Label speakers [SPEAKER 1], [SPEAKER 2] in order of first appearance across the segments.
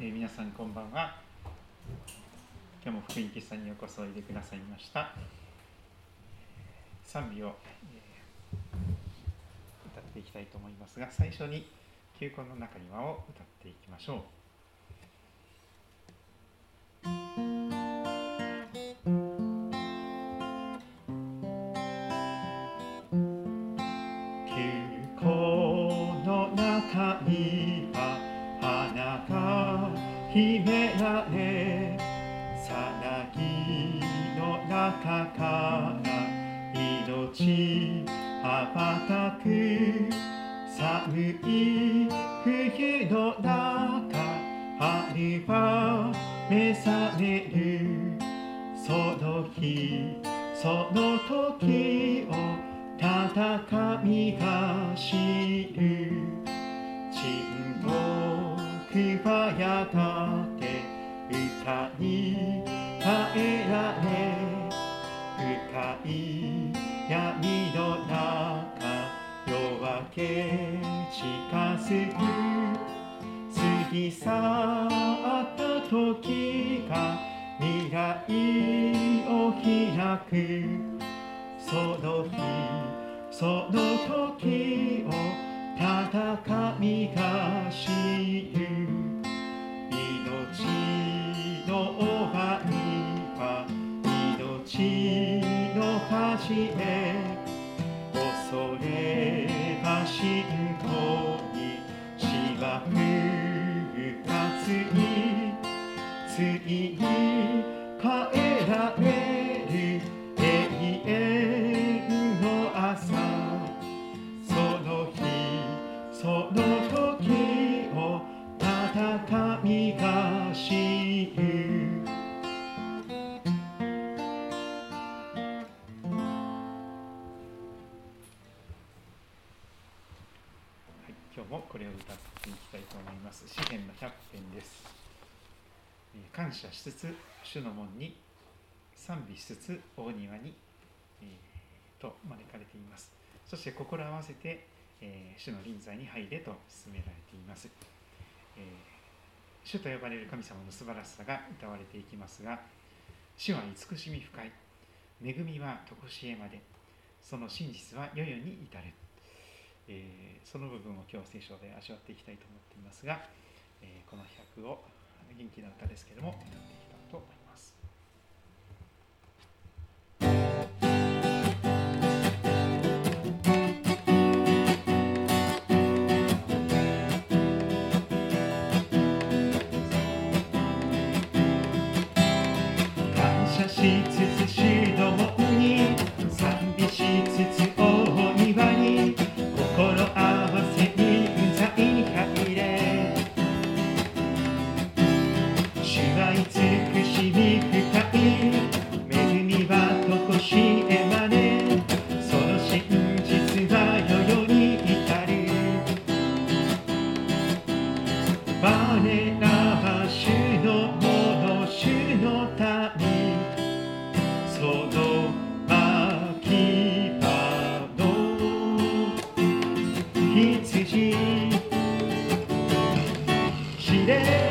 [SPEAKER 1] えー、皆さんこんばんは。今日も福音喫茶にようこそおいでくださいました。賛美を、えー、歌っていきたいと思いますが最初に「球根の中庭」を歌っていきましょう。感謝しつつ主の門に賛美しつつ大庭に、えー、と招かれています。そして心合わせて、えー、主の臨在に入れと進められています、えー、主と呼ばれる神様の素晴らしさが歌われていきますが主は慈しみ深い。恵みは常しえまで。その真実は世々に至る、えー、その部分を今日聖書で味わっていきたいと思っていますが、えー、この100を元気な歌ですけれども歌っていきたいと思います。感謝しつつきひい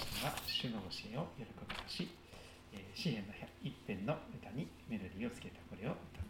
[SPEAKER 1] しが主の教えを喜びとし詩篇の一編の歌にメロディーをつけたこれを歌った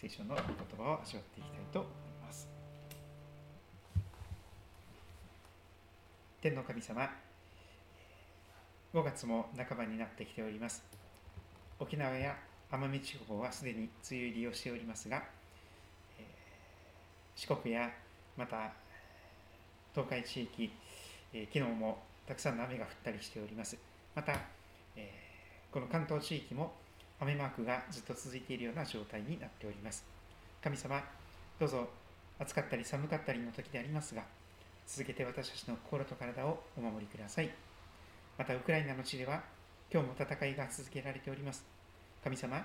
[SPEAKER 1] 聖書の言葉を味わっていきたいと思います。天の神様5月も半ばになってきております。沖縄や奄美地方はすでに梅雨入りをしておりますが四国やまた東海地域、え昨日もたくさんの雨が降ったりしております。また、えこの関東地域も雨マークがずっと続いているような状態になっております。神様どうぞ暑かったり寒かったりの時でありますが続けて私たちの心と体をお守りください。またウクライナの地では今日も戦いが続けられております。神様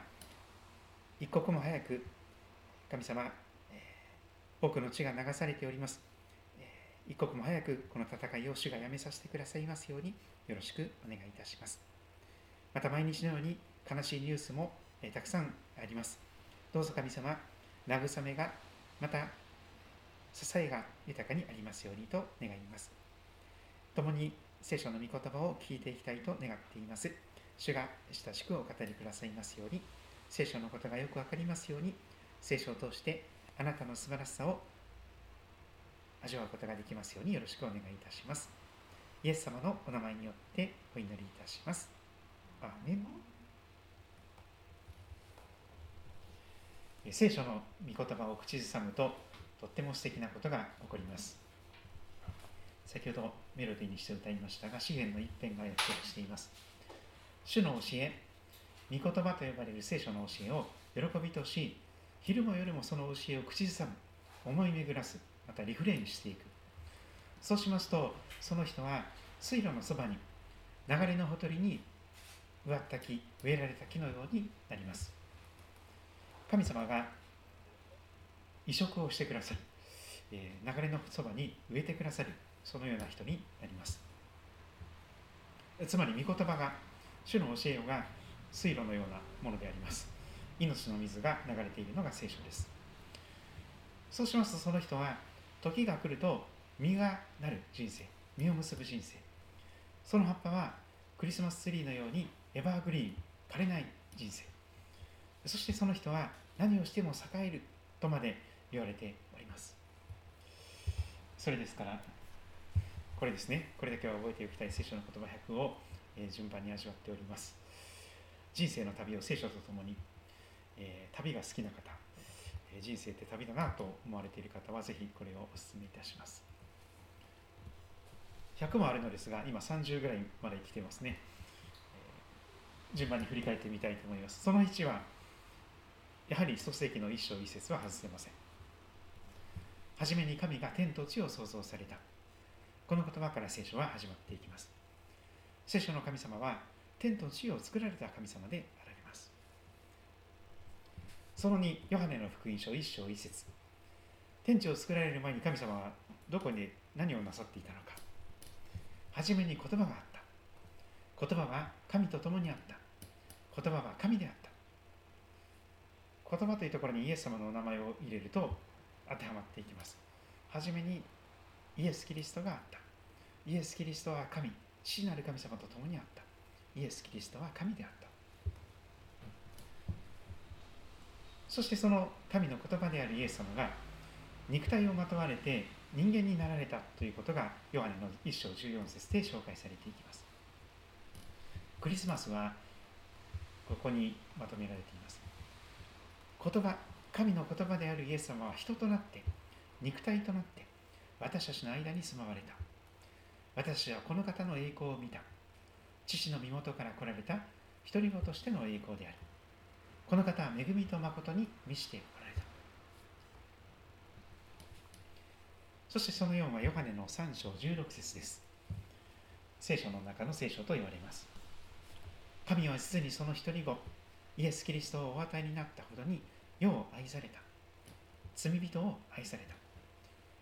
[SPEAKER 1] 一刻も早く神様多くの血が流されております。一刻も早くこの戦いを主がやめさせてくださいますようによろしくお願いいたします。また毎日のように悲しいニュースもたくさんあります。どうぞ神様慰めがまた支えが豊かにありますようにと願います。共に聖書の御言葉を聞いていきたいと願っています。主が親しくお語りくださいますように。聖書のことがよくわかりますように。聖書を通してあなたの素晴らしさを味わうことができますようによろしくお願いいたします。イエス様のお名前によってお祈りいたします。アーメン。聖書の御言葉を口ずさむととっても素敵なことが起こります。先ほどメロディーにして歌いましたが、詩篇の一編が約束しています。主の教え、御言葉と呼ばれる聖書の教えを喜びとし、昼も夜もその教えを口ずさむ、思い巡らす、またリフレインしていくそうしますとその人は水路のそばに流れのほとりに植わった木植えられた木のようになります神様が移植をしてくださる、え、流れのそばに植えてくださるそのような人になります。つまり御言葉が主の教えが水路のようなものであります。命の水が流れているのが聖書です。そうしますとその人は時が来ると実がなる人生実を結ぶ人生。その葉っぱはクリスマスツリーのようにエバーグリーン枯れない人生。そしてその人は何をしても栄えるとまで言われております。それですからこれですね。これだけは覚えておきたい聖書の言葉100を、え順番に味わっております。人生の旅を聖書とともに、えー、旅が好きな方え人生って旅だなと思われている方はぜひこれをお勧めいたします。100もあるのですが今30ぐらいまで来てますね。順番に振り返ってみたいと思います。その1はやはり創世記の一章一節は外せませんはじめに神が天と地を創造されたこの言葉から聖書は始まっていきます聖書の神様は天と地を作られた神様であられますその2、ヨハネの福音書1章1節天地を作られる前に神様はどこに何をなさっていたのか。初めに言葉があった。言葉は神と共にあった。言葉は神であった。言葉というところにイエス様のお名前を入れると当てはまっていきます。はじめにイエス・キリストがあった。イエス・キリストは神、父なる神様と共にあった。イエス・キリストは神であった。そしてその神の言葉であるイエス様が肉体をまとわれて人間になられたということがヨハネの1章14節で紹介されていきますクリスマスはここにまとめられています言葉神の言葉であるイエス様は人となって肉体となって私たちの間に住まわれた。私はこの方の栄光を見た。父の身元から来られた。独り子としての栄光である。この方は恵みと誠に満ちておられた。そしてその4はヨハネの3章16節です。聖書の中の聖書と言われます。神はすでにその一人子イエス・キリストをお与えになったほどに世を愛された。罪人を愛された。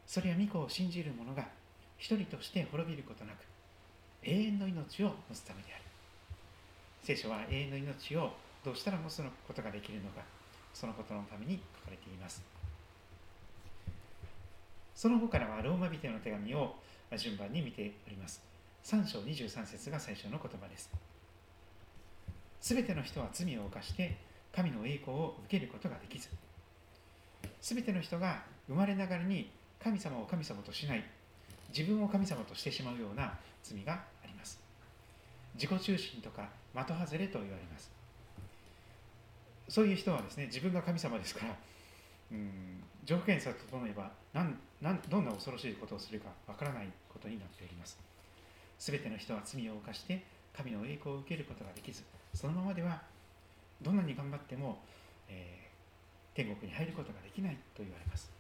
[SPEAKER 1] それは御子を信じる者が一人として滅びることなく永遠の命を持つためである。聖書は永遠の命をどうしたら持つことができるのかそのことのために書かれています。その後からはローマ人の手紙を順番に見ております。3章23節が最初の言葉です。すべての人は罪を犯して神の栄光を受けることができず全ての人が生まれながらに神様を神様としない自分を神様としてしまうような罪があります。自己中心とか的外れと言われます。そういう人はですね自分が神様ですからうん条件さえ整えば何何どんな恐ろしいことをするかわからないことになっております。全ての人は罪を犯して神の栄光を受けることができずそのままではどんなに頑張っても、えー、天国に入ることができないと言われます。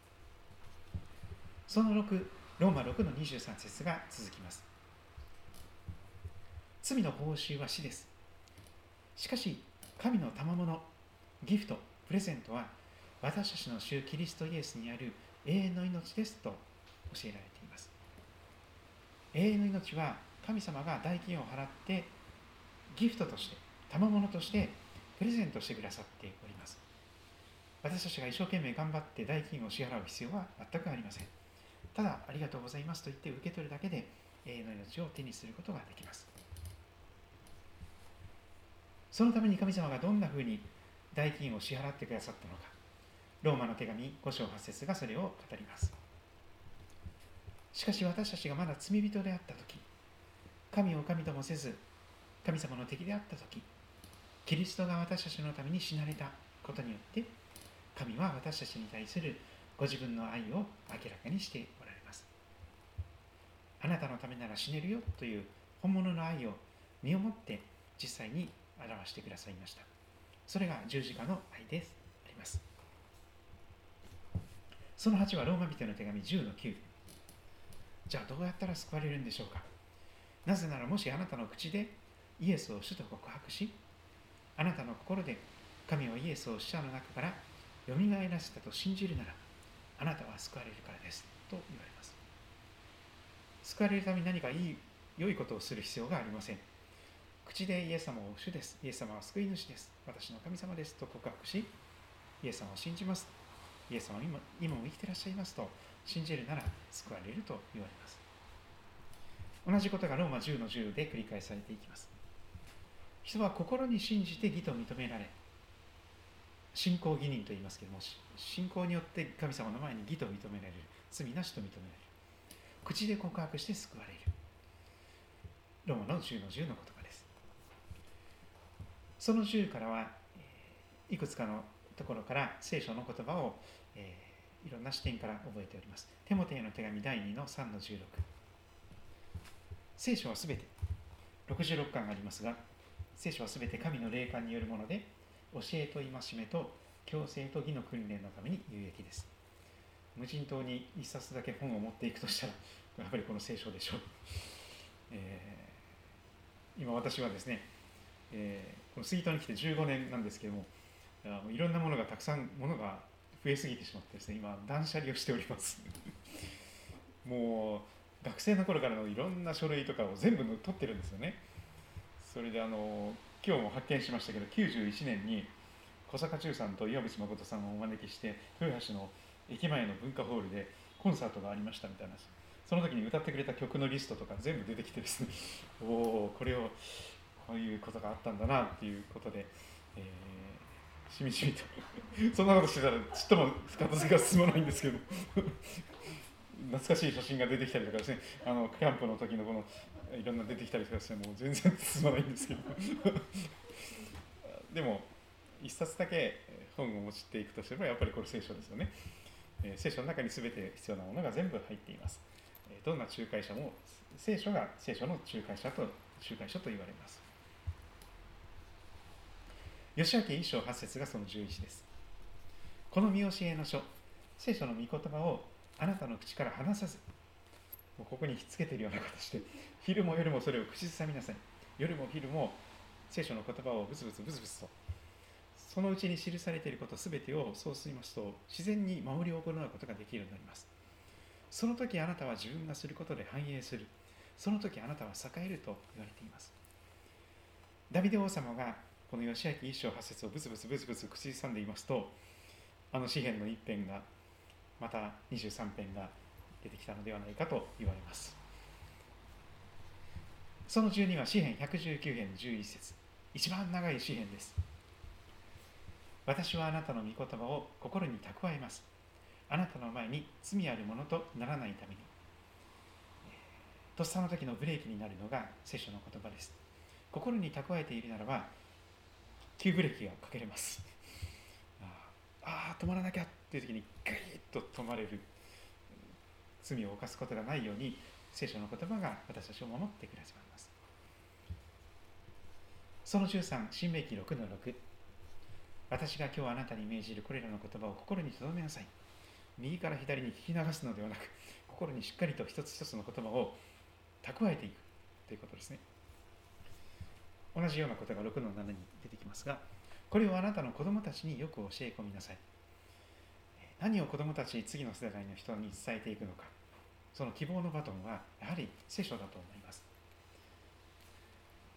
[SPEAKER 1] その6ローマ6の23節が続きます。罪の報酬は死です。しかし神の賜物ギフトプレゼントは私たちの主キリストイエスにある永遠の命ですと教えられています。永遠の命は神様が代金を払ってギフトとして賜物としてプレゼントしてくださっております。私たちが一生懸命頑張って代金を支払う必要は全くありません。ただありがとうございますと言って受け取るだけで永遠の命を手にすることができます。そのために神様がどんなふうに代金を支払ってくださったのか。ローマの手紙5章8節がそれを語ります。しかし私たちがまだ罪人であった時神を神ともせず神様の敵であった時キリストが私たちのために死なれたことによって神は私たちに対するご自分の愛を明らかにしておられます。あなたのためなら死ねるよという本物の愛を身をもって実際に表してくださいました。それが十字架の愛ですあります。その8はローマ人の手紙10の9じゃあどうやったら救われるんでしょうか。なぜならもしあなたの口でイエスを主と告白しあなたの心で神はイエスを死者の中からよみがえらせたと信じるならあなたは救われるからですと言われます救われるために何かいい良いことをする必要がありません口でイエス様を主です。イエス様は救い主です。私の神様ですと告白し、イエス様を信じます。イエス様は今今も生きていらっしゃいますと信じるなら救われると言われます。同じことがローマ10の10で繰り返されていきます。人は心に信じて義と認められ、信仰義人と言いますけれども、信仰によって神様の前に義と認められる、罪なしと認められる。口で告白して救われる。ローマの10の10のことその10からは、いくつかのところから聖書の言葉を、えー、いろんな視点から覚えております。テモテへの手紙第2の3の16。聖書はすべて、66巻がありますが、聖書はすべて神の霊感によるもので、教えと戒めと強制と義の訓練のために有益です。無人島に一冊だけ本を持っていくとしたら、やっぱりこの聖書でしょう。えー、今私はですね、えー、この杉戸に来て15年なんですけどもいろんなものがたくさんものが増えすぎてしまってですね今断捨離をしております もう学生の頃からのいろんな書類とかを全部取ってるんですよねそれであの今日も発見しましたけど91年に小坂忠さんと岩渕誠さんをお招きして豊橋の駅前の文化ホールでコンサートがありましたみたいなその時に歌ってくれた曲のリストとか全部出てきてですね おおこれをこういうことがあったんだなっていうことで、えー、しみじみと そんなことしてたらちっとも片付けが進まないんですけど 懐かしい写真が出てきたりとかですね。あのキャンプの時のこのいろんな出てきたりとかしてもう全然進まないんですけど。でも一冊だけ本を持ちていくとすればやっぱりこれ聖書ですよね、えー、聖書の中に全て必要なものが全部入っています、え、どんな仲介者も聖書が聖書の仲介者と仲介書と言われます。吉明一章八節がその11です。この見教えの書、聖書の御言葉をあなたの口から離さず、もうここにひっつけてるような形で、昼も夜もそれを口ずさみなさい。夜も昼も聖書の言葉をブツブツブツブツと、そのうちに記されていることすべてをそうすりますと、自然に守りを行うことができるようになります。その時あなたは自分がすることで繁栄する。その時あなたは栄えると言われています。ダビデ王様がこの義明一章八節をブツブツブツブツ口ずさんでいますとあの詩篇の一編がまた23編が出てきたのではないかと言われます。その12は詩篇119編11節。一番長い詩篇です。私はあなたの御言葉を心に蓄えます。あなたの前に罪あるものとならないために。とっさの時のブレーキになるのが聖書の言葉です。心に蓄えているならば急ブレーキがかけれます。ああ止まらなきゃっていう時にグイッと止まれる。罪を犯すことがないように聖書の言葉が私たちを守ってくださいます。その13新明記6の6私が今日あなたに命じるこれらの言葉を心に留めなさい。右から左に聞き流すのではなく心にしっかりと一つ一つの言葉を蓄えていく。ということですね。同じようなことが6の7に出てきますがこれをあなたの子供たちによく教え込みなさい。何を子供たち次の世代の人に伝えていくのか。その希望のバトンはやはり聖書だと思います。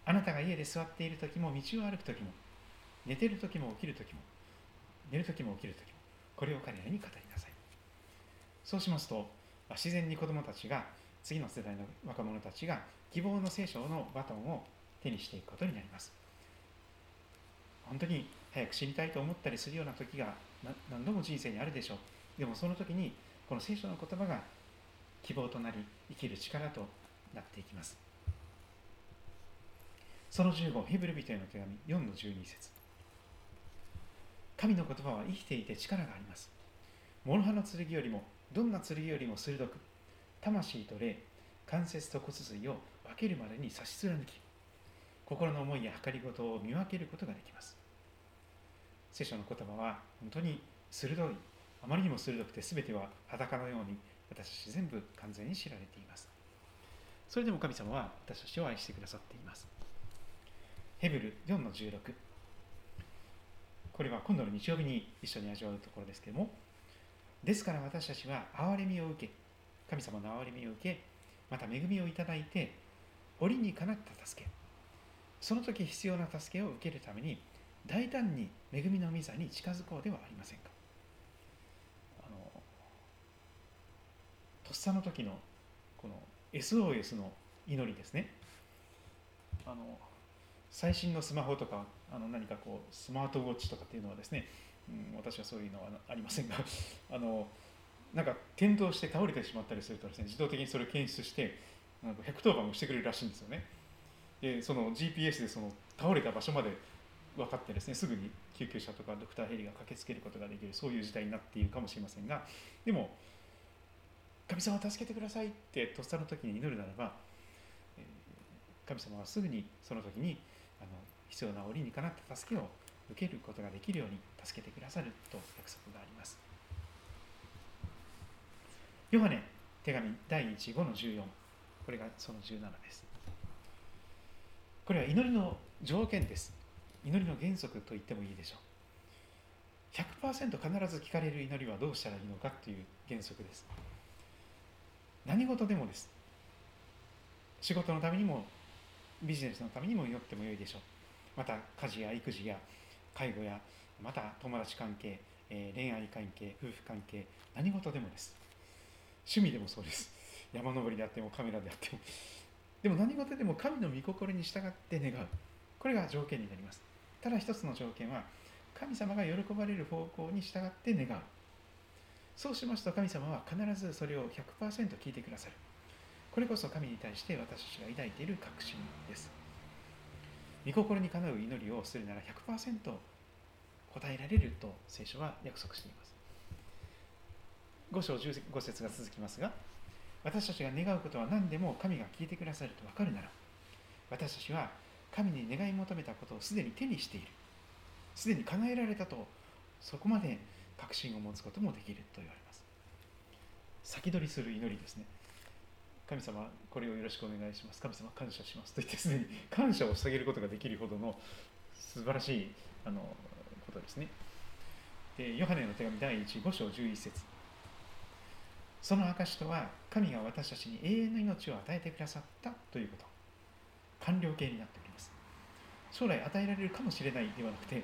[SPEAKER 1] あなたが家で座っている時も道を歩く時も寝てる時も起きる時も寝る時も起きる時もこれを彼らに語りなさい。そうしますと自然に子供たちが次の世代の若者たちが希望の聖書のバトンを手にしていくことになります。本当に早く死にたいと思ったりするような時が何度も人生にあるでしょう。でもその時にこの聖書の言葉が希望となり生きる力となっていきます。その15ヘブル人への手紙4の12節。神の言葉は生きていて力があります。諸刃の剣よりもどんな剣よりも鋭く魂と霊関節と骨髄を分けるまでに差し貫き心の思いや計りごとを見分けることができます。聖書の言葉は本当に鋭い。あまりにも鋭くて全ては裸のように私たち全部完全に知られています。それでも神様は私たちを愛してくださっています。ヘブル4の16これは今度の日曜日に一緒に味わうところですけども。ですから私たちは憐れみを受け神様の憐れみを受けまた恵みをいただいて折にかなった助け。その時必要な助けを受けるために大胆に恵みの御座に近づこうではありませんか？あのとっさの時のこの SOS の祈りですね。あの最新のスマホとかあの何かこうスマートウォッチとかっていうのはですね、うん、私はそういうのはありませんが あのなんか転倒して倒れてしまったりするとですね自動的にそれを検出してなんか110番をしてくれるらしいんですよね。でその GPS でその倒れた場所まで分かってですねすぐに救急車とかドクターヘリが駆けつけることができるそういう時代になっているかもしれませんがでも神様助けてくださいってとっさの時に祈るならば神様はすぐにその時にあの必要な折にかなった助けを受けることができるように助けてくださると約束があります。ヨハネ手紙第1 5の14これがその17です。これは祈りの条件です。祈りの原則と言ってもいいでしょう。100%必ず聞かれる祈りはどうしたらいいのかという原則です。何事でもです。仕事のためにもビジネスのためにも祈ってもよいでしょう。また家事や育児や介護やまた友達関係、えー、恋愛関係、夫婦関係、何事でもです。趣味でもそうです。山登りであってもカメラであってもでも何事でも神の御心に従って願う。これが条件になります。ただ一つの条件は、神様が喜ばれる方向に従って願う。そうしますと神様は必ずそれを100%聞いてくださる。これこそ神に対して私たちが抱いている確信です。御心にかなう祈りをするなら100%答えられると聖書は約束しています。5章15節が続きますが、私たちが願うことは何でも神が聞いてくださると分かるなら私たちは神に願い求めたことをすでに手にしている。すでに叶えられたとそこまで確信を持つこともできると言われます。先取りする祈りですね。神様これをよろしくお願いします。神様感謝します。と言ってすでに感謝を捧げることができるほどの素晴らしいあのことですね。でヨハネの手紙第1 5章11節。その証とは神が私たちに永遠の命を与えてくださったということ。完了形になっております将来与えられるかもしれないではなくて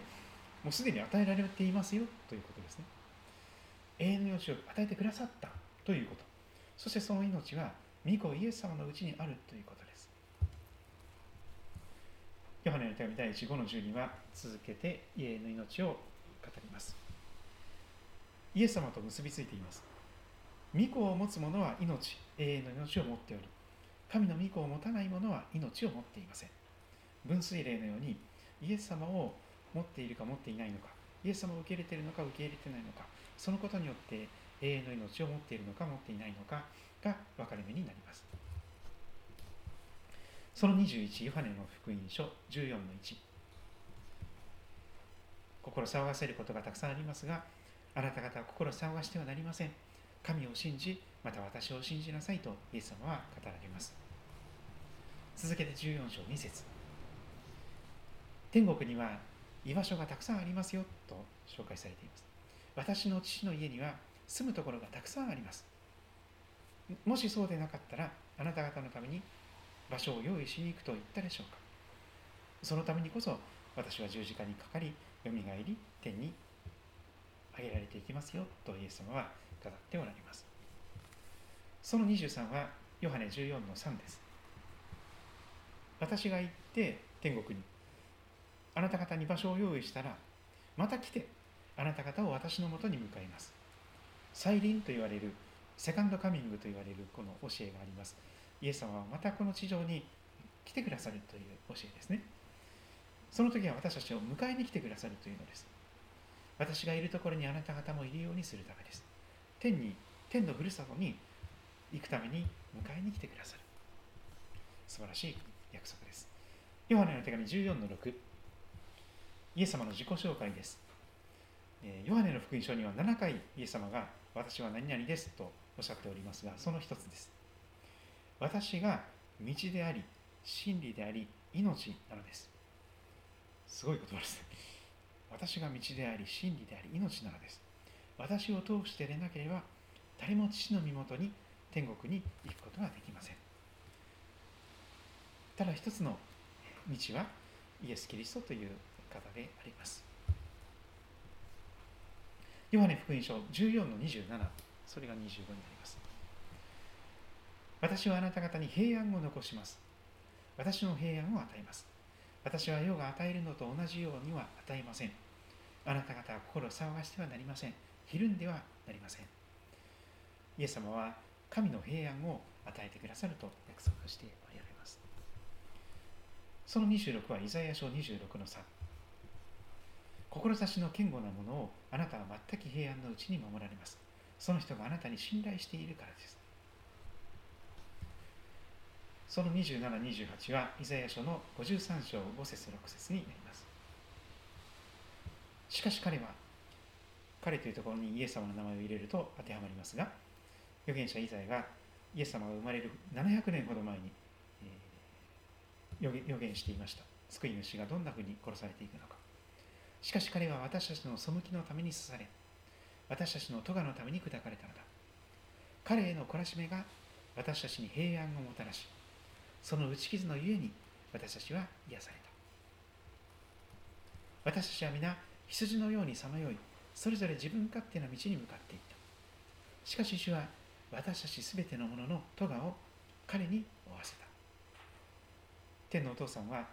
[SPEAKER 1] もうすでに与えられていますよということですね。永遠の命を与えてくださったということ。そしてその命は御子イエス様のうちにあるということです。ヨハネの手紙第1 5の12は続けて永遠の命を語ります。イエス様と結びついています。御子を持つ者は命永遠の命を持っており神の御子を持たない者は命を持っていません。分水嶺のようにイエス様を持っているか持っていないのかイエス様を受け入れているのか受け入れてないのかそのことによって永遠の命を持っているのか持っていないのかが分かれ目になります。その21ヨハネの福音書14の1心騒がせることがたくさんありますがあなた方は心騒がしてはなりません。神を信じまた私を信じなさいとイエス様は語られます。続けて14章2節。天国には居場所がたくさんありますよと紹介されています。私の父の家には住むところがたくさんあります。もしそうでなかったらあなた方のために場所を用意しに行くと言ったでしょうか。そのためにこそ私は十字架にかかりよみがえり天に上げられていきますよとイエス様は語っておられます。その23はヨハネ14の3です。私が行って天国にあなた方に場所を用意したらまた来てあなた方を私のもとに向かいます。再臨と言われるセカンドカミングと言われるこの教えがあります。イエス様はまたこの地上に来てくださるという教えですね。その時は私たちを迎えに来てくださるというのです。私がいるところにあなた方もいるようにするためです。天に天のふるさとに行くために迎えに来てくださる。素晴らしい約束です。ヨハネの手紙14の6イエス様の自己紹介です。ヨハネの福音書には7回イエス様が私は何々ですとおっしゃっておりますがその一つです。私が道であり真理であり命なのです。すごい言葉です私が道であり真理であり命なのです。私を通してでなければ誰も父の身元に天国に行くことができません。ただ一つの道はイエス・キリストという方であります。ヨハネ福音書14の27それが25になります。私はあなた方に平安を残します。私の平安を与えます。私は世が与えるのと同じようには与えません。あなた方は心を騒がしてはなりません。ひるんではなりません。イエス様は神の平安を与えてくださると約束しておられます。その26はイザヤ書26の3志の堅固なものをあなたは全く平安のうちに守られます。その人があなたに信頼しているからです。その27、28はイザヤ書の53章5節6節になります。しかし彼は彼というところにイエス様の名前を入れると当てはまりますが預言者イザヤがイエス様が生まれる700年ほど前に、えー、予言していました。救い主がどんなふうに殺されていくのか。しかし彼は私たちの背きのために刺され私たちの咎のために砕かれたのだ。彼への懲らしめが私たちに平安をもたらしその打ち傷のゆえに私たちは癒された。私たちは皆羊のようにさまよいそれぞれ自分勝手な道に向かっていった。しかし主は私たちすべてのものの咎を彼に負わせた。天のお父さんは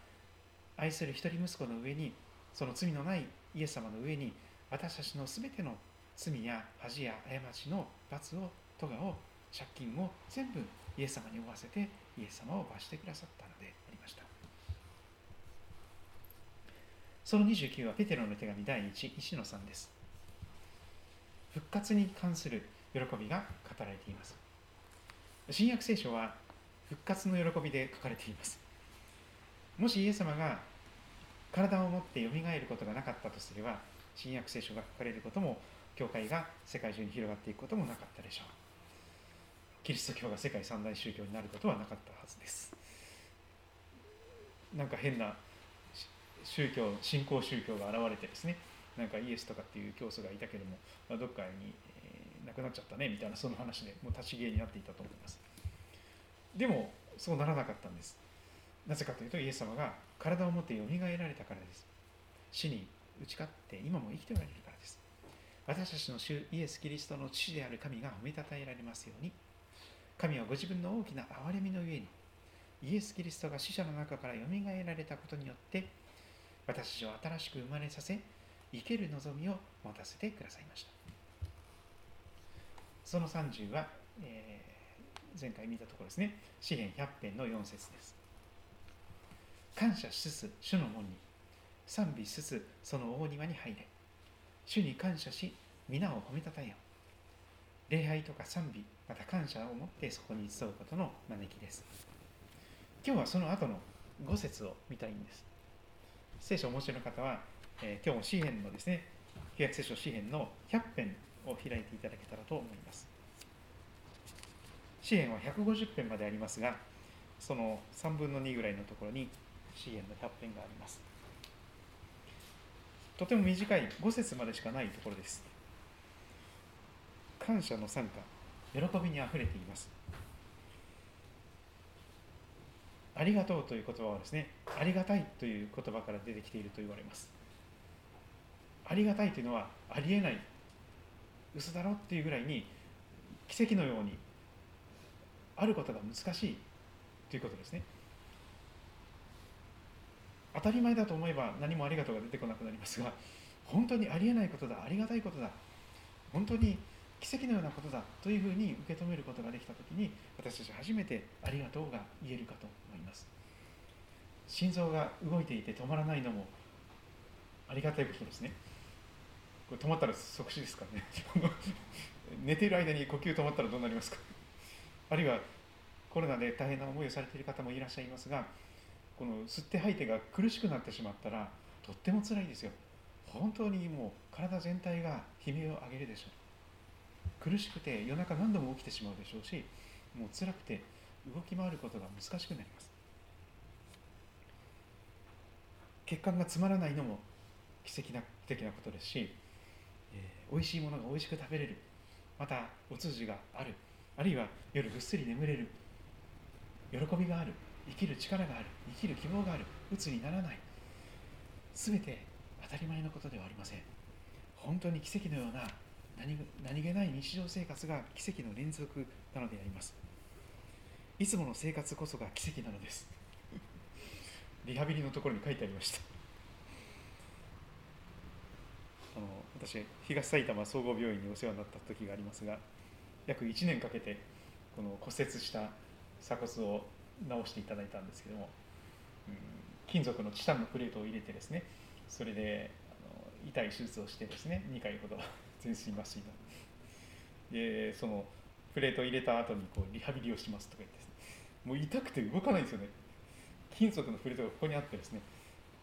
[SPEAKER 1] 愛する一人息子の上にその罪のないイエス様の上に私たちのすべての罪や恥や過ちの罰を咎を借金を全部イエス様に負わせてイエス様を罰してくださったのでありました。その29はペテロの手紙第1 1の3です。復活に関する喜びが語られています。新約聖書は復活の喜びで書かれています。もしイエス様が体を持ってよみがえることがなかったとすれば新約聖書が書かれることも教会が世界中に広がっていくこともなかったでしょう。キリスト教が世界三大宗教になることはなかったはずです。なんか変な宗教新興宗教が現れてですねなんかイエスとかっていう教祖がいたけども、まあ、どっかに、えー、亡くなっちゃったねみたいなその話でもう立ち消えになっていたと思います。でもそうならなかったんです。なぜかというとイエス様が体を持ってよみがえられたからです。死に打ち勝って今も生きておられるからです。私たちの主イエス・キリストの父である神が褒めたたえられますように。神はご自分の大きな憐れみのゆえにイエス・キリストが死者の中からよみがえられたことによって私たちを新しく生まれさせ生ける望みを持たせてくださいました。その30は、えー、前回見たところですね。詩篇100編の4節です。感謝しつつ主の門に賛美しつつその大庭に入れ。主に感謝し皆を褒めたたえよ。礼拝とか賛美また感謝を持ってそこに集うことの招きです。今日はその後の5節を見たいんです。聖書をお持ちの方は、えー、今日も詩篇のですね旧約聖書詩篇の100編を開いていただけたらと思います。詩篇は150編までありますがその3分の2ぐらいのところに詩篇の100編があります。とても短い5節までしかないところです。感謝の参加喜びにあふれています。ありがとうという言葉はですねありがたいという言葉から出てきていると言われます。ありがたいというのはありえない嘘だろっていうぐらいに奇跡のようにあることが難しいということですね。当たり前だと思えば何もありがとうが出てこなくなりますが本当にありえないことだありがたいことだ本当に奇跡のようなことだというふうに受け止めることができたときに私たち初めてありがとうが言えるかと思います。心臓が動いていて止まらないのもありがたいことですね。これ止まったら即死ですからね。寝ている間に呼吸止まったらどうなりますか。あるいはコロナで大変な思いをされている方もいらっしゃいますがこの吸って吐いてが苦しくなってしまったらとっても辛いですよ。本当にもう体全体が悲鳴を上げるでしょう。苦しくて夜中何度も起きてしまうでしょうしもう辛くて動き回ることが難しくなります。血管が詰まらないのも奇跡的なことですし、えー、美味しいものが美味しく食べれる。またお通じがある。あるいは夜ぐっすり眠れる。喜びがある。生きる力がある。生きる希望がある。鬱にならない。全て当たり前のことではありません。本当に奇跡のような何何気ない日常生活が奇跡の連続なのであります。いつもの生活こそが奇跡なのです。リハビリのところに書いてありました。あの私東埼玉総合病院にお世話になった時がありますが約1年かけてこの骨折した鎖骨を直していただいたんですけども、うん、金属のチタンのプレートを入れてですねそれであの痛い手術をしてですね2回ほど 全身麻酔の。でそのプレートを入れた後にこうリハビリをしますとか言って、ね、もう痛くて動かないんですよね。金属のプレートがここにあってですね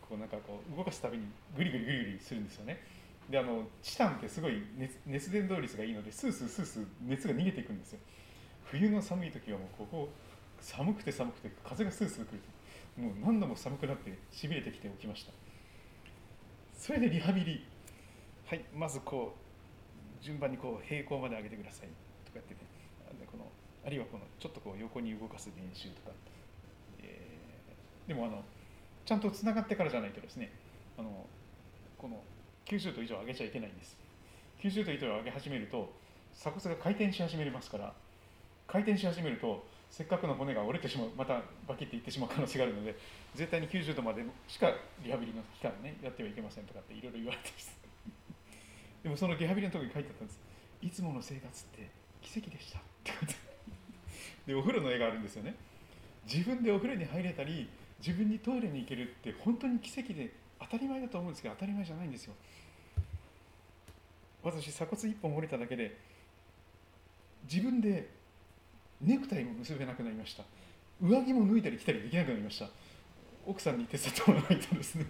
[SPEAKER 1] こうなんかこう動かすたびにグリグリグリグリするんですよね。であのチタンってすごい熱熱伝導率がいいのでスースースースー熱が逃げていくんですよ。冬の寒い時はもうここ寒くて寒くて風がスースー来る。もう何度も寒くなってしびれてきて起きました。それでリハビリ。はいまずこう順番にこう平行まで上げてください。とかってね。このあるいはこのちょっとこう横に動かす練習とか、えー、でもあのちゃんとつながってからじゃないとですね。あのこの90度以上上げちゃいけないんです。90度以上上げ始めると鎖骨が回転し始めますから回転し始めるとせっかくの骨が折れてしまうまたバキッていってしまう可能性があるので絶対に90度までしかリハビリの期間ねやってはいけませんとかっていろいろ言われてます。でもそのリハビリのとこに書いてあったんです。いつもの生活って奇跡でした。ってこと。でお風呂の絵があるんですよね。自分でお風呂に入れたり自分にトイレに行けるって本当に奇跡で当たり前だと思うんですけど当たり前じゃないんですよ。私鎖骨一本折れただけで自分でネクタイも結べなくなりました。上着も脱いだり着たりできなくなりました。奥さんに手伝ってもらわないとですね。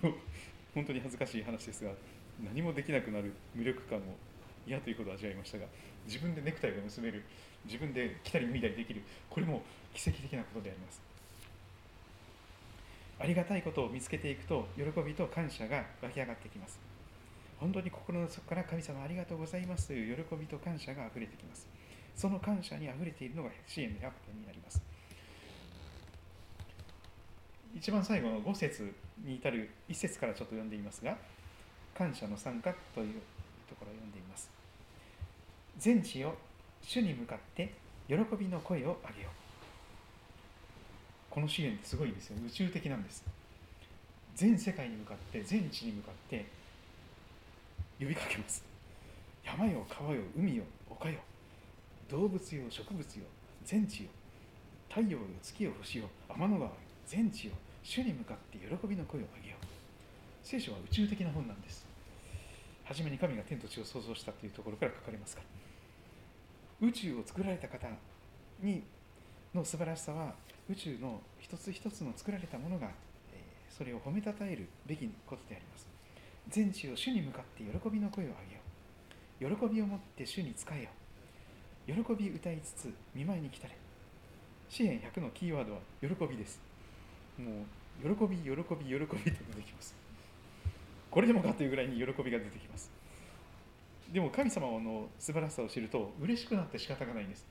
[SPEAKER 1] 本当に恥ずかしい話ですが何もできなくなる無力感を嫌ということを味わいましたが自分でネクタイが結べる自分で着たり脱いだりできるこれも奇跡的なことであります。ありがたいことを見つけていくと喜びと感謝が湧き上がってきます。本当に心の底から神様ありがとうございますという喜びと感謝があふれてきます。その感謝にあふれているのが支援の100点になります。一番最後の5節に至る1節からちょっと読んでいますが、感謝の参加というところを読んでいます。全地を主に向かって喜びの声を上げよう。この支援ってすごいんですよ。宇宙的なんです。全世界に向かって、全地に向かって呼びかけます。山よ、川よ、海よ、丘よ。動物よ植物よ。全地よ。太陽よ月よ星よ天の川よ全地よ。主に向かって喜びの声を上げよう。聖書は宇宙的な本なんです。初めに神が天と地を創造したというところから書かれますか？宇宙を作られた方にの素晴らしさは宇宙の一つ一つの作られたものが、それを褒めたたえるべきことであります。全地を主に向かって喜びの声を上げよう。喜びを持って主に仕えよう。喜び歌いつつ見舞いに来たれ。詩篇100のキーワードは喜びです。もう喜び喜び喜びと出てきます。これでもかというぐらいに喜びが出てきます。でも神様の素晴らしさを知ると嬉しくなって仕方がないんです。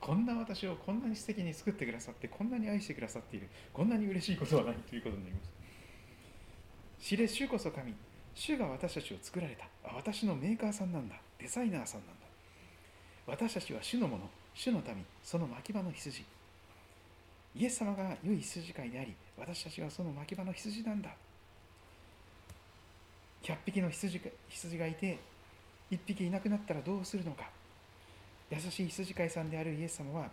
[SPEAKER 1] こんな私をこんなに素敵に作ってくださってこんなに愛してくださっている。こんなに嬉しいことはないということになります。知れ主こそ神。主が私たちを作られた。私のメーカーさんなんだ。デザイナーさんなんだ。私たちは主のもの主の民その牧場の羊。イエス様が良い羊飼いであり私たちはその牧場の羊なんだ。100匹の羊羊がいて1匹いなくなったらどうするのか。優しい羊飼いさんであるイエス様は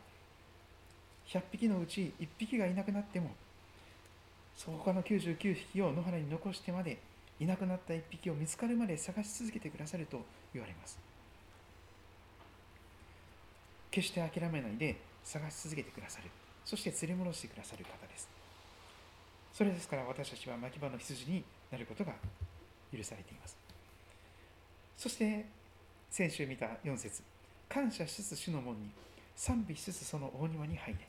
[SPEAKER 1] 100匹のうち1匹がいなくなってもそ他の99匹を野原に残してまでいなくなった1匹を見つかるまで探し続けてくださると言われます。決して諦めないで探し続けてくださる。そして連れ戻してくださる方です。それですから私たちは牧場の羊になることが許されています。そして先週見た4節。感謝しつつ主の門に賛美しつつその大庭に入れ。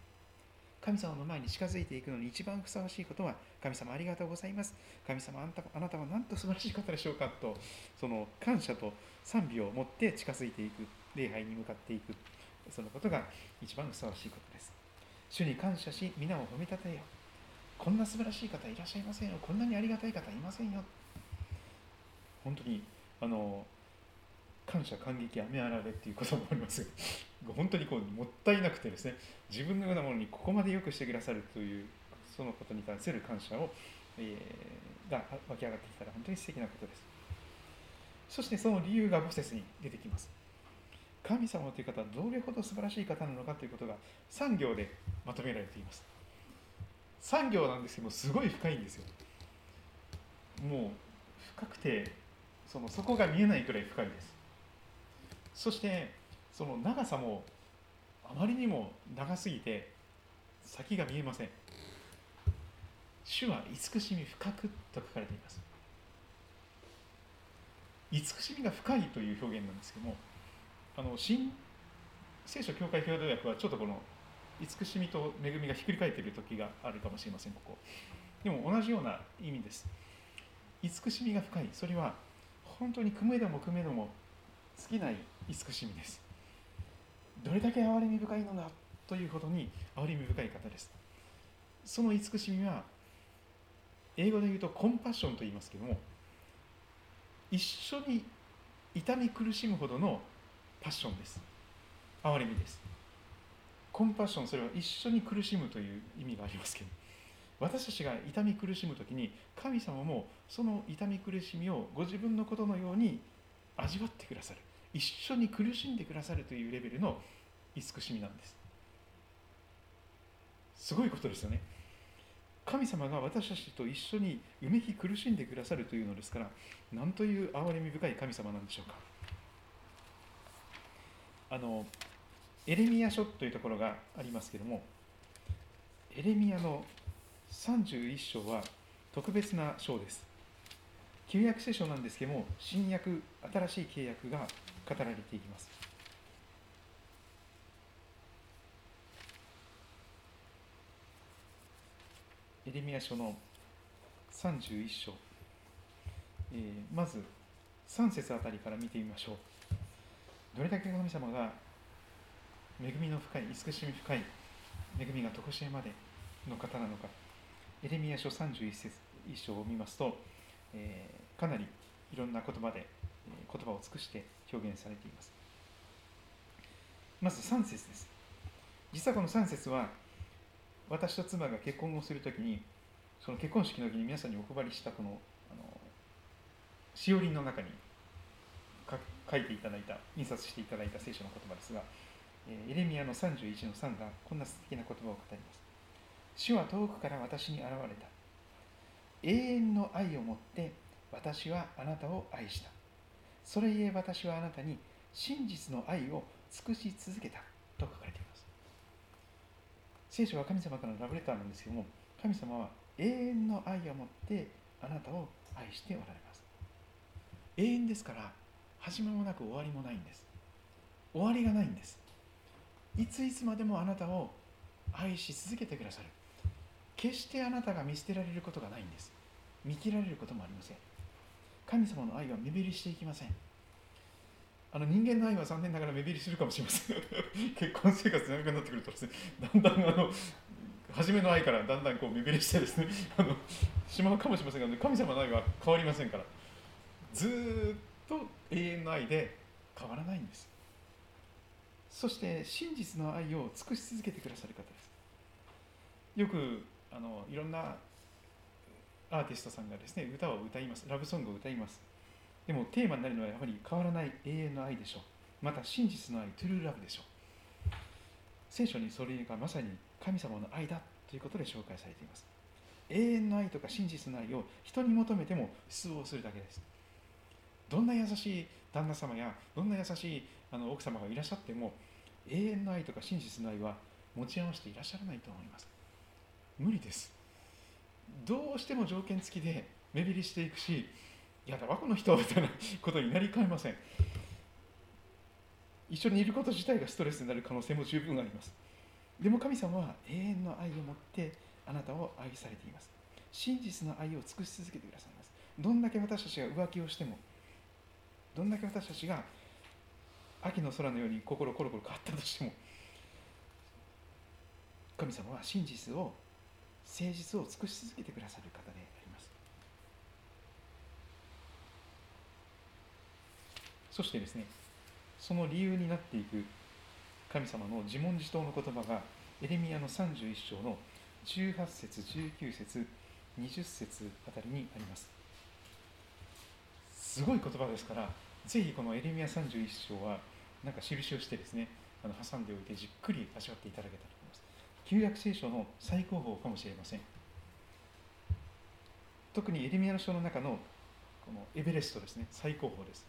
[SPEAKER 1] 神様の前に近づいていくのに一番ふさわしいことは神様ありがとうございます。神様あなたあなたは何と素晴らしい方でしょうかとその感謝と賛美を持って近づいていく礼拝に向かっていく。そのことが一番ふさわしいことです。主に感謝し皆を褒めたたえよ。こんな素晴らしい方いらっしゃいませんよ。こんなにありがたい方いませんよ。本当にあの感謝感激雨あられっていうこともありますが本当にこうもったいなくてですね。自分のようなものにここまでよくしてくださるというそのことに関する感謝を、えー、が湧き上がってきたら本当に素敵なことです。そしてその理由が5節に出てきます。神様という方はどれほど素晴らしい方なのかということが3行でまとめられています。3行なんですけどもすごい深いんですよ。もう深くてその底が見えないくらい深いです。そしてその長さもあまりにも長すぎて先が見えません。主は慈しみ深くと書かれています。慈しみが深いという表現なんですけどもあの新聖書教会共同訳はちょっとこの慈しみと恵みがひっくり返っている時があるかもしれませんここ。でも同じような意味です。慈しみが深い。それは本当にくめどもくめども尽きない慈しみです。どれだけ憐れみ深いのだというほどに憐れみ深い方です。その慈しみは英語で言うとコンパッションと言いますけども一緒に痛み苦しむほどのパッションです。憐れみです。コンパッションそれは一緒に苦しむという意味がありますけど私たちが痛み苦しむ時に神様もその痛み苦しみをご自分のことのように味わってくださる。一緒に苦しんでくださるというレベルの慈しみなんです。すごいことですよね。神様が私たちと一緒にうめき苦しんでくださるというのですから何という憐れみ深い神様なんでしょうか。あのエレミア書というところがありますけれどもエレミアの31章は特別な章です。旧約聖書なんですけども新約新しい契約が語られていきます。エレミア書の31章、えー、まず3節あたりから見てみましょう。どれだけ神様が恵みの深い慈しみ深い恵みが常しえまでの方なのか。エレミア書31節一章を見ますと、えー、かなりいろんな言葉で言葉を尽くして表現されています。まず3節です。実はこの3節は私と妻が結婚をするときにその結婚式の時に皆さんにお配りしたこのあのしおりの中に書いていただいた印刷していただいた聖書の言葉ですがエレミアの31の3がこんな素敵な言葉を語ります。主は遠くから私に現れた。永遠の愛を持って私はあなたを愛した。それゆえ私はあなたに真実の愛を尽くし続けた。と書かれています。聖書は神様からのラブレターなんですけども神様は永遠の愛を持ってあなたを愛しておられます。永遠ですから始めもなく終わりもないんです。終わりがないんです。いついつまでもあなたを愛し続けてくださる。決してあなたが見捨てられることがないんです。見切られることもありません。神様の愛は目減りしていきません。あの人間の愛は残念ながら目減りするかもしれません。結婚生活長くなってくるとですねだんだんあの初めの愛からだんだんこう目減りしてですねあのしまうかもしれませんが神様の愛は変わりませんから。ずっと永遠の愛で変わらないんです。そして真実の愛を尽くし続けてくださる方です。よくあのいろんなアーティストさんがですね歌を歌います。ラブソングを歌います。でもテーマになるのはやはり変わらない永遠の愛でしょう。また真実の愛トゥルーラブでしょう。聖書にそれがまさに神様の愛だということで紹介されています。永遠の愛とか真実の愛を人に求めても失望するだけです。どんな優しい旦那様やどんな優しいあの奥様がいらっしゃっても永遠の愛とか真実の愛は持ち合わせていらっしゃらないと思います。無理です。どうしても条件付きで目減りしていくしやだわこの人みたいなことになりかねません。一緒にいること自体がストレスになる可能性も十分あります。でも神様は永遠の愛を持ってあなたを愛されています。真実の愛を尽くし続けてくださいます。どんだけ私たちが浮気をしてもどんだけ私たちが秋の空のように心コロコロ変わったとしても神様は真実を誠実を尽くし続けてくださる方であります。そしてですねその理由になっていく神様の自問自答の言葉がエレミアの31章の18節19節20節あたりにあります。すごい言葉ですからぜひこのエレミア31章はなんか印をしてですねあの挟んでおいてじっくり味わっていただけたらと思います。旧約聖書の最高峰かもしれません。特にエレミアの書の中のこのエベレストですね最高峰です。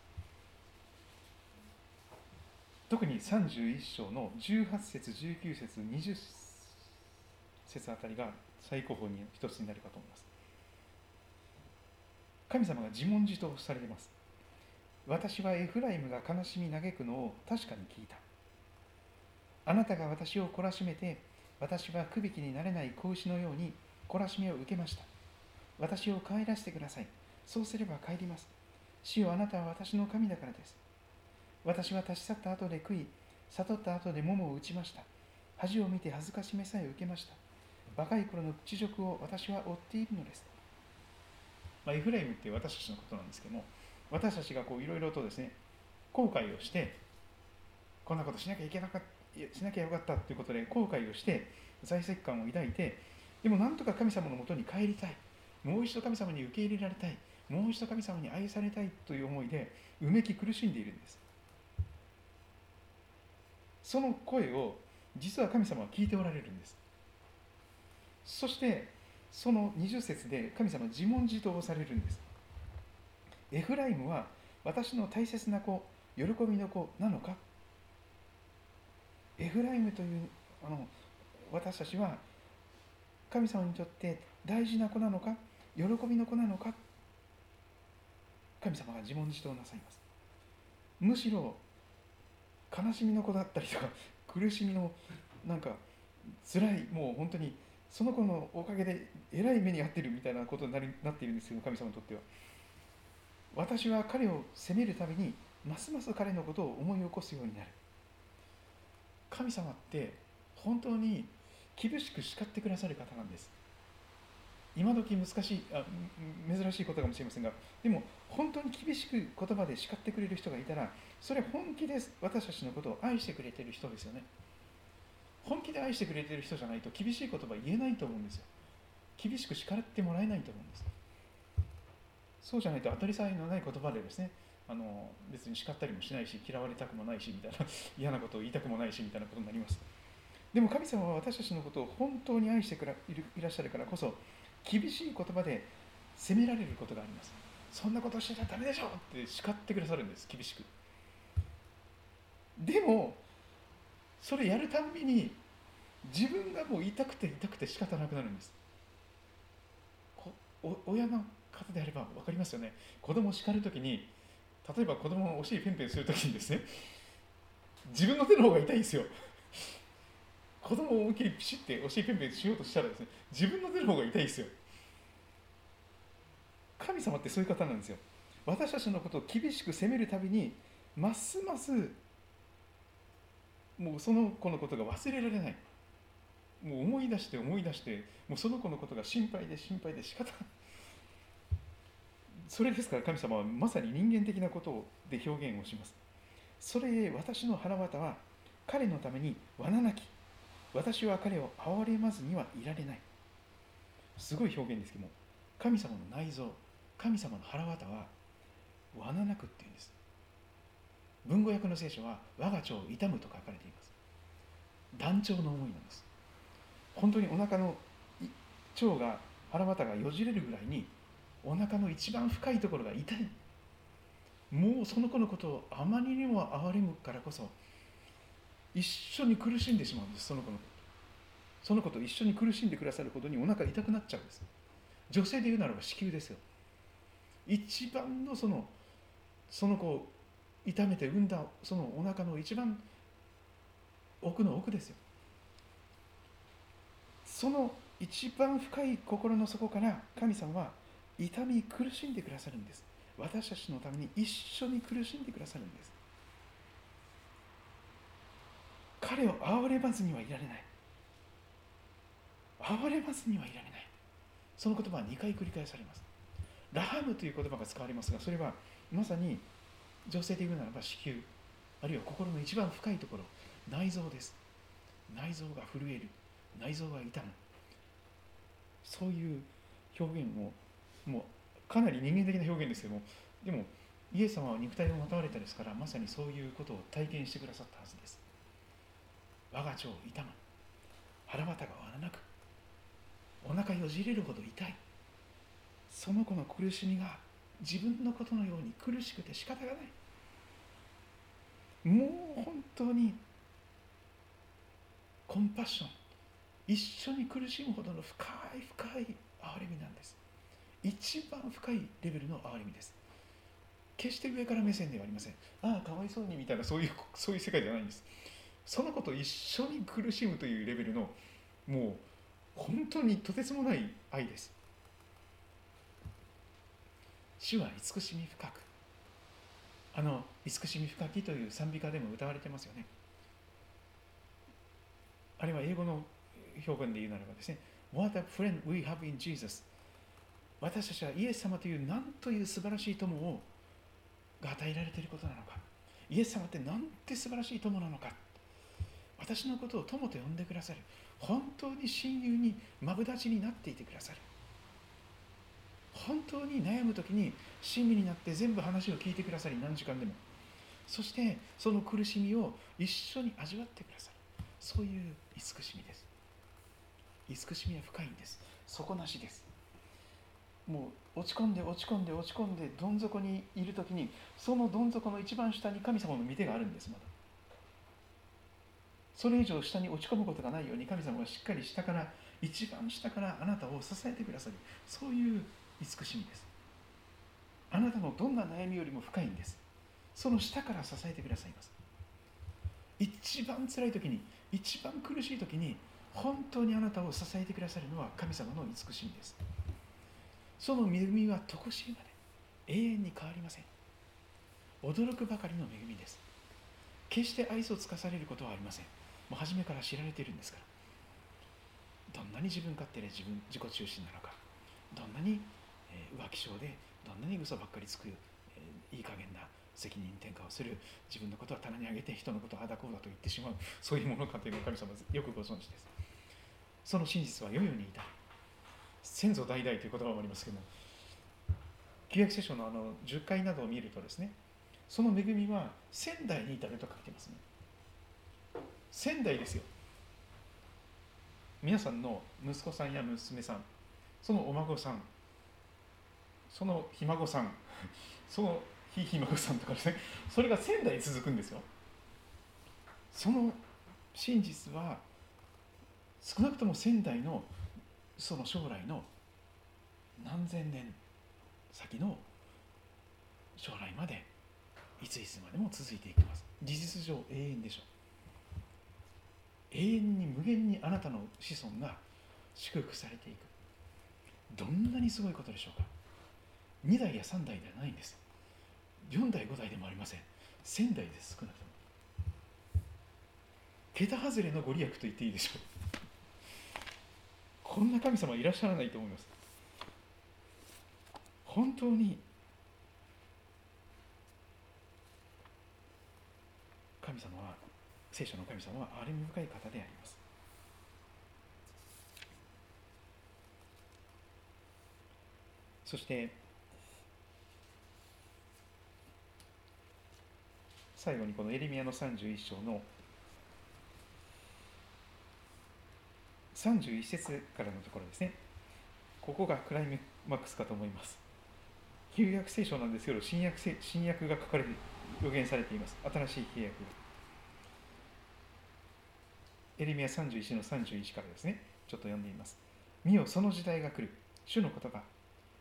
[SPEAKER 1] 特に31章の18節19節20節あたりが最高峰に一つになるかと思います。神様が自問自答されています。私はエフライムが悲しみ嘆くのを確かに聞いた。あなたが私を懲らしめて私はくびきになれない子牛のように懲らしめを受けました。私を帰らせてください。そうすれば帰ります。主よあなたは私の神だからです。私は立ち去った後で食い悟った後で桃を打ちました。恥を見て恥ずかしめさえ受けました。若い頃の屈辱を私は追っているのです、まあ、エフライムって私たちのことなんですけども私たちがこういろいろとですね後悔をしてこんなことしなきゃいけなかったしなきゃよかったということで後悔をして在籍感を抱いてでもなんとか神様のもとに帰りたい。もう一度神様に受け入れられたい。もう一度神様に愛されたいという思いでうめき苦しんでいるんです。その声を実は神様は聞いておられるんです。そしてその20節で神様自問自答をされるんです。エフライムは私の大切な子喜びの子なのか？エフライムというあの私たちは神様にとって大事な子なのか？喜びの子なのか？神様が自問自答なさいます。むしろ悲しみの子だったりとか苦しみのなんか辛いもう本当にその子のおかげでえらい目に遭ってるみたいなことになりなっているんですけど神様にとっては。私は彼を責めるたびにますます彼のことを思い起こすようになる。神様って本当に厳しく叱ってくださる方なんです。今時難しいあ珍しいことかもしれませんがでも本当に厳しく言葉で叱ってくれる人がいたらそれ本気で私たちのことを愛してくれてる人ですよね。本気で愛してくれてる人じゃないと厳しい言葉言えないと思うんですよ。厳しく叱ってもらえないと思うんです。そうじゃないと当たり障りのない言葉でですねあの別に叱ったりもしないし嫌われたくもないしみたいな 嫌なことを言いたくもないしみたいなことになります。でも神様は私たちのことを本当に愛してくらいらっしゃるからこそ厳しい言葉で責められることがあります。そんなことしてちゃダメでしょって叱ってくださるんです厳しく。でもそれやるたんびに自分がもう痛くて痛くて仕方なくなるんです。親の方であれば分かりますよね。子供を叱るときに例えば子供のお尻ペンペンするときにですね自分の手の方が痛いんですよ。子供を思いっきりピシッてお尻ペンペンしようとしたらですね自分の手の方が痛いですよ。神様ってそういう方なんですよ。私たちのことを厳しく責めるたびにますますもうその子のことが忘れられない。もう思い出して思い出してもうその子のことが心配で心配で仕方ない。それですから神様はまさに人間的なことで表現をします。それへ私の腹渡は彼のために罠なき。私は彼を憐れまずにはいられない。すごい表現ですけども神様の内臓神様の腹渡は罠なくっていうんです。文語訳の聖書は我が腸を痛むと書かれています。断腸の思いなんです。本当にお腹の腸が腹渡がよじれるぐらいにお腹の一番深いところが痛い。もうその子のことをあまりにも憐れむからこそ一緒に苦しんでしまうんです。その子のこと。その子と一緒に苦しんでくださるほどにお腹痛くなっちゃうんです。女性で言うならば子宮ですよ。一番のそのその子を痛めて産んだそのお腹の一番奥の奥ですよ。その一番深い心の底から神様は痛み苦しんでくださるんです。私たちのために一緒に苦しんでくださるんです。彼を憐れまずにはいられない。憐れまずにはいられない。その言葉は2回繰り返されます。ラハムという言葉が使われますがそれはまさに女性で言うならば子宮あるいは心の一番深いところ内臓です。内臓が震える。内臓が痛む。そういう表現をもうかなり人間的な表現ですけどもでもイエス様は肉体をまとわれたですからまさにそういうことを体験してくださったはずです。我が腸を痛む。腹股が割らなく。お腹よじれるほど痛い。その子の苦しみが自分のことのように苦しくて仕方がない。もう本当にコンパッション。一緒に苦しむほどの深い深い憐れみなんです。一番深いレベルの憐れみです。決して上から目線ではありません。ああかわいそうにみたいなそういうそういう世界じゃないんです。その子と一緒に苦しむというレベルのもう本当にとてつもない愛です。主は慈しみ深く。あの慈しみ深きという賛美歌でも歌われてますよね。あれは英語の表現で言うならばですね What a friend we have in Jesus 私たちはイエス様という何という素晴らしい友をが与えられていることなのか。イエス様って何て素晴らしい友なのか。私のことを友と呼んでくださる。本当に親友にまぶだちになっていてくださる。本当に悩む時に親身になって全部話を聞いてくださり何時間でも。そしてその苦しみを一緒に味わってくださるそういう慈しみです。慈しみは深いんです。底なしです。もう落ち込んで落ち込んで落ち込んでどん底にいる時にそのどん底の一番下に神様の御手があるんですまだ。それ以上下に落ち込むことがないように神様がしっかり下から一番下からあなたを支えてくださるそういう慈しみです。あなたのどんな悩みよりも深いんです。その下から支えてくださいます。一番辛い時に一番苦しい時に本当にあなたを支えてくださるのは神様の慈しみです。その恵みは常しえまで永遠に変わりません。驚くばかりの恵みです。決して愛想をつかされることはありません。もう初めから知られているんですから。どんなに自分勝手で自分自己中心なのか。どんなに、浮気症でどんなに嘘ばっかりつく、えいい加減な責任転嫁をする自分のことは棚に上げて人のことはあだこうだと言ってしまうそういうものかというのを神様よくご存知です。その真実は世々にいた先祖代々という言葉もありますけども旧約聖書のあの10回などを見るとですねその恵みは仙台に至ると書いてますね。仙台ですよ。皆さんの息子さんや娘さんそのお孫さんそのひ孫さん そのひひ孫さんとかですね。それが仙台続くんですよ。その真実は少なくとも仙台のその将来の何千年先の将来までいついつまでも続いていきます。事実上永遠でしょう。永遠に無限にあなたの子孫が祝福されていく。どんなにすごいことでしょうか。2代や3代ではないんです。4代5代でもありません。1000代です少なくとも。桁外れのご利益と言っていいでしょう。こんな神様いらっしゃらないと思います。本当に神様は聖書の神様は憐れみ深い方であります。そして最後にこのエレミアの31章の31節からのところですね。ここがクライマックスかと思います。旧約聖書なんですけど新約新約が書かれる予言されています。新しい契約が。エレミア31の31からですね。ちょっと読んでみます。見よその時代が来る。主の言葉。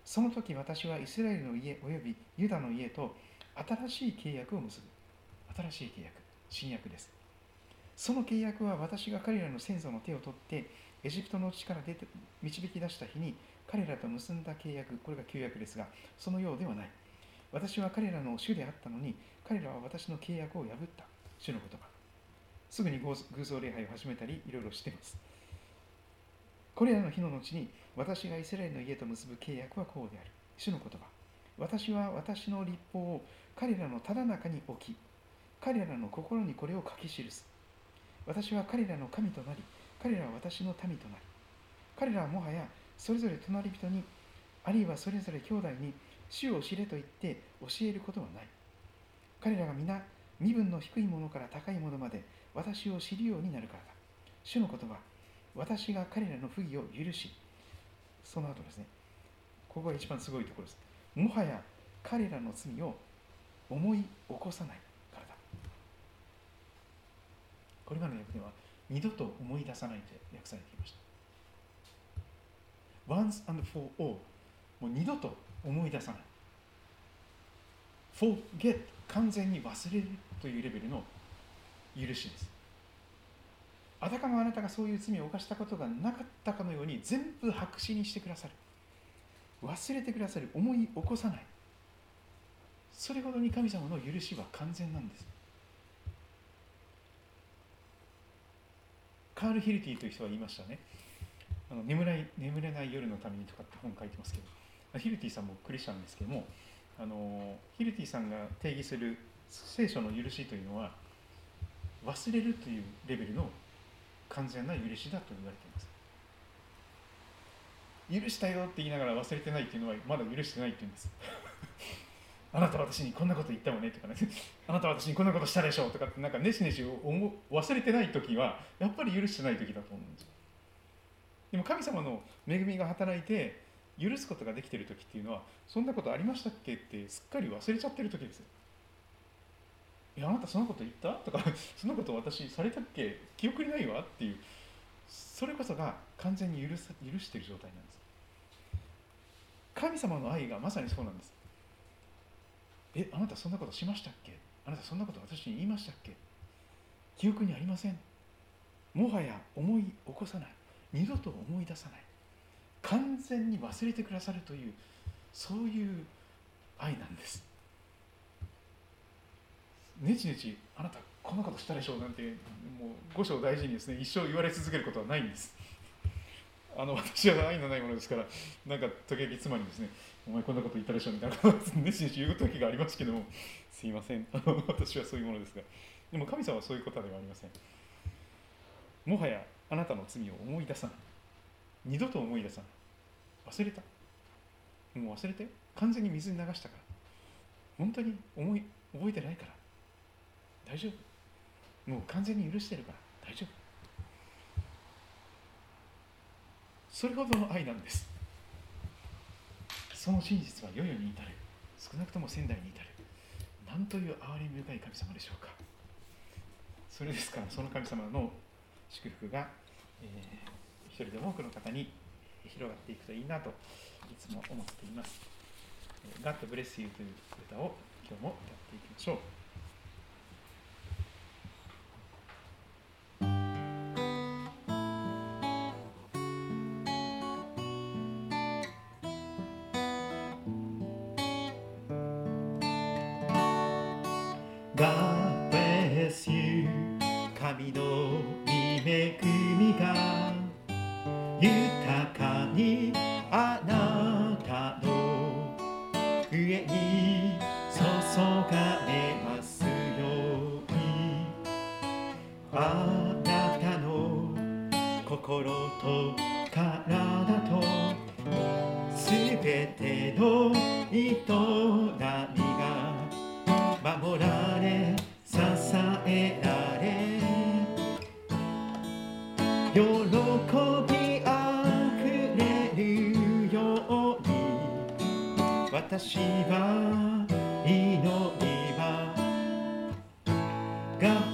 [SPEAKER 1] その時私はイスラエルの家およびユダの家と新しい契約を結ぶ。新しい契約新約です。その契約は私が彼らの先祖の手を取ってエジプトの地から出て導き出した日に彼らと結んだ契約これが旧約ですがそのようではない。私は彼らの主であったのに彼らは私の契約を破った。主の言葉。すぐに偶像礼拝を始めたりいろいろしています。これらの日の後に私がイスラエルの家と結ぶ契約はこうである。主の言葉。私は私の立法を彼らのただ中に置き彼らの心にこれを書き記す。私は彼らの神となり彼らは私の民となり。彼らはもはやそれぞれ隣人にあるいはそれぞれ兄弟に主を知れと言って教えることはない。彼らが皆身分の低いものから高いものまで私を知るようになるからだ。主の言葉私が彼らの不義を許し。その後ですね。ここが一番すごいところです。もはや彼らの罪を思い起こさないからだこれまでの訳では二度と思い出さないと訳されていました。Once and for all もう二度と思い出さない。Forget 完全に忘れるというレベルの許しです。あたかもあなたがそういう罪を犯したことがなかったかのように全部白紙にしてくださる。忘れてくださる思い起こさない。それほどに神様の許しは完全なんです。カール・ヒルティという人は言いましたね。あの眠れ眠れない夜のためにとかって本書いてますけど。ヒルティさんもクリスチャンですけどもあのヒルティさんが定義する聖書の許しというのは忘れるというレベルの完全な許しだと言われています。許したよって言いながら忘れてないっていうのはまだ許してないって言うんです。あなた私にこんなこと言ったわねとかね。あなた私にこんなことしたでしょうとかってなんかねしねし忘れてない時はやっぱり許してない時だと思うんですよ。でも神様の恵みが働いて許すことができてる時っていうのはそんなことありましたっけってすっかり忘れちゃってる時ですよ「えあなたそんなこと言った?」とか「そんなこと私されたっけ？記憶にないわ」っていう。それこそが完全に許す許してる状態なんです。神様の愛がまさにそうなんです。えあなたそんなことしましたっけ？あなたそんなこと私に言いましたっけ？記憶にありません。もはや思い起こさない。二度と思い出さない。完全に忘れてくださるというそういう愛なんです。ねちねちあなたこんなことしたでしょうなんてもう五章大事にですね一生言われ続けることはないんです。あの私は愛のないものですからなんか時々妻にですねお前こんなこと言ったでしょみたいなことをねちねち言う時がありますけどもすいません。あの私はそういうものですがでも神様はそういうことではありません。もはやあなたの罪を思い出さない。二度と思い出さない。忘れた。もう忘れて完全に水に流したから。本当に思い覚えてないから。大丈夫。もう完全に許してるから。大丈夫。それほどの愛なんですその真実は世々に至る少なくとも仙台に至るなんという憐れみ深い神様でしょうかそれですからその神様の祝福が、えー、一人でも多くの方に広がっていくといいなといつも思っています。God Bless You という歌を今日も歌っていきましょう。got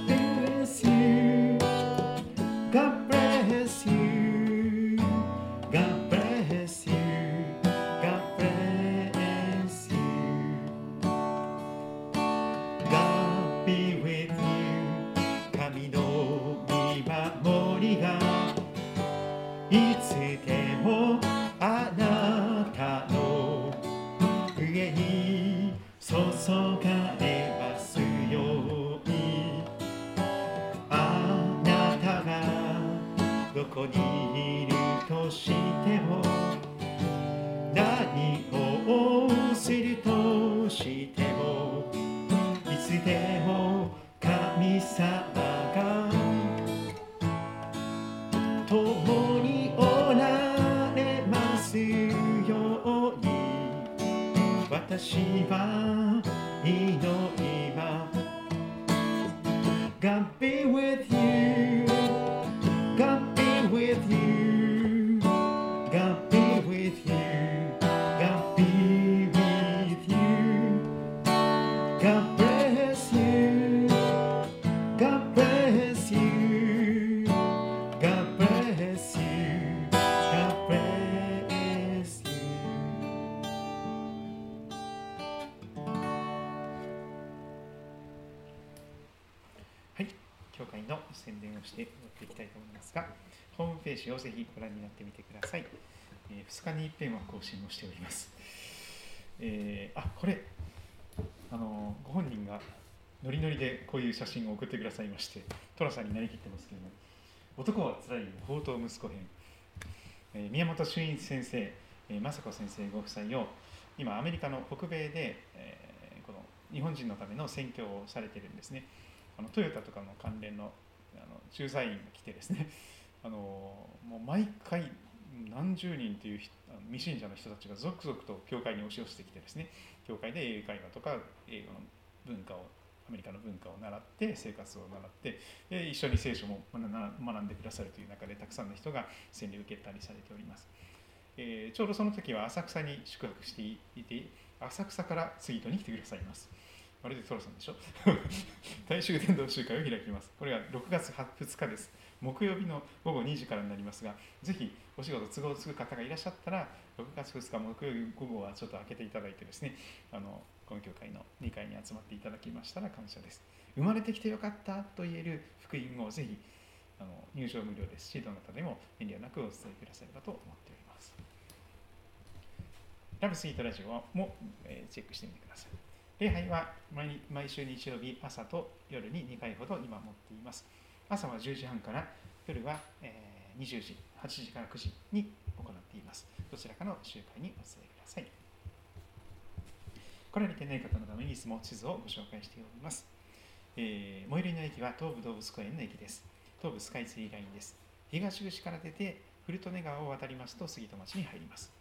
[SPEAKER 1] ページをぜひご覧になってみてください。えー2日に一遍は更新をしております。えーあ、これ、あのご本人がノリノリでこういう写真を送ってくださいまして、寅さんになりきってますけれども、男はつらい宝刀息子編、えー宮本俊一先生、えー雅子先生ご夫妻を今アメリカの北米で、えーこの日本人のための宣教をされてるんですね。あのトヨタとかの関連のあの駐在員が来てですね。あのもう毎回何十人という未信者の人たちが続々と教会に押し寄せてきてですね。教会で英会話とか英語の文化をアメリカの文化を習って生活を習ってで一緒に聖書も学な学んでくださるという中でたくさんの人が洗礼を受けたりされております、えーちょうどその時は浅草に宿泊していて浅草からツイートに来てくださいます。まるでトロさんでしょ？大衆伝道集会を開きます。これは6月2日です。木曜日の午後2時からになりますがぜひお仕事都合つく方がいらっしゃったら6月2日木曜日午後はちょっと開けていただいてですねあのこの教会の2階に集まっていただきましたら感謝です。生まれてきてよかったと言える福音をぜひあの入場無料ですしどなたでも遠慮なくお伝えくださればと思っております。ラブスイートラジオも、えチェックしてみてください。礼拝は毎毎週日曜日朝と夜に2回ほど今持っています。朝は10時半から夜は、え20時8時から9時に行っています。どちらかの集会にお伝えください。来られてない方のためにいつも地図をご紹介しております、えー最寄りの駅は東武動物公園の駅です。東武スカイツリーラインです。東口から出て古利根川を渡りますと杉戸町に入ります。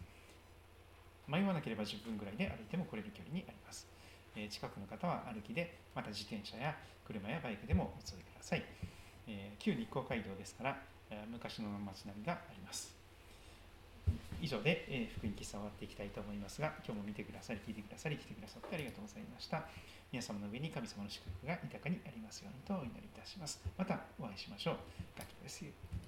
[SPEAKER 1] 迷わなければ10分ぐらいで歩いても来れる距離にあります。え近くの方は歩きで、また自転車や車やバイクでもお連れください。え旧日光街道ですからえ、昔の街並みがあります。以上で、え福音喫茶終わっていきたいと思いますが、今日も見てくださり、聞いてくださり、来てくださってありがとうございました。皆様の上に神様の祝福が豊かにありますようにとお祈りいたします。またお会いしましょう。ガキです